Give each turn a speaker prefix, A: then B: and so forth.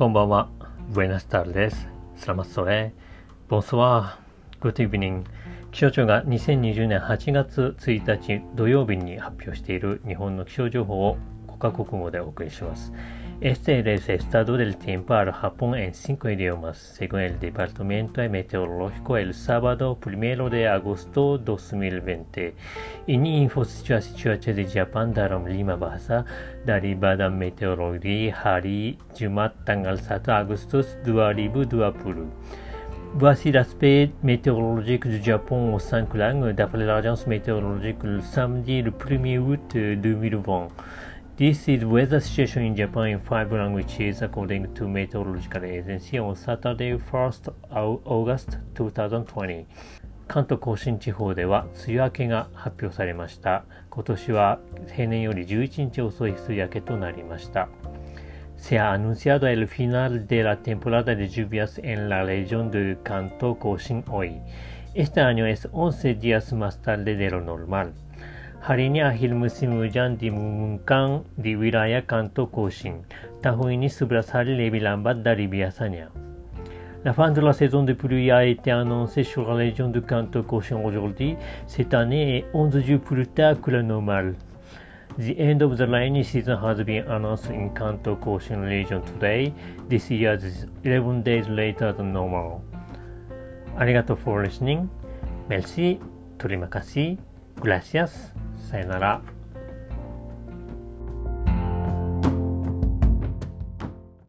A: こんばんは。ブエナスタールです。スラマッソレ。ボンソ。グッドイブニング。気象庁が2020年8月1日土曜日に発表している日本の気象情報をカ国語でお送りします。Este es el estado del tiempo al Japón en cinco idiomas, según el Departamento Meteorológico el sábado 1 de agosto 2020. Ini info situasi cuaca di Japan dalam lima bahasa dari Badan Meteorologi hari Jumat tanggal 1 Agustus 2020. Voici l'aspect météorologique du Japon en cinq langues d'après l'agence météorologique le samedi le 1er août 2020. This is weather situation in Japan in five languages according to Meteorological Agency on Saturday 1st August 2020. 関東甲信地方では梅雨明けが発表されました。今年は平年より11日遅い梅雨明けとなりました。Se ha anunciado el final de la temporada de lluvias en la región de Kanto Koshin hoy. Este año es 11 días más tarde de lo normal. Harinya akhir musim hujan diumumkan di wilayah Kanto Koshin. Tahun ini 11 hari lebih lambat dari biasanya. La fin de la saison de pluie a été annoncée sur la région de Kanto Koshin aujourd'hui, cette année est 11 jours plus tard que la normale. The end of the rainy season has been announced in Kanto Koshin region today. This year is 11 days later than normal. Arigato for listening. Merci. Terima kasih. Gracias. さよなら。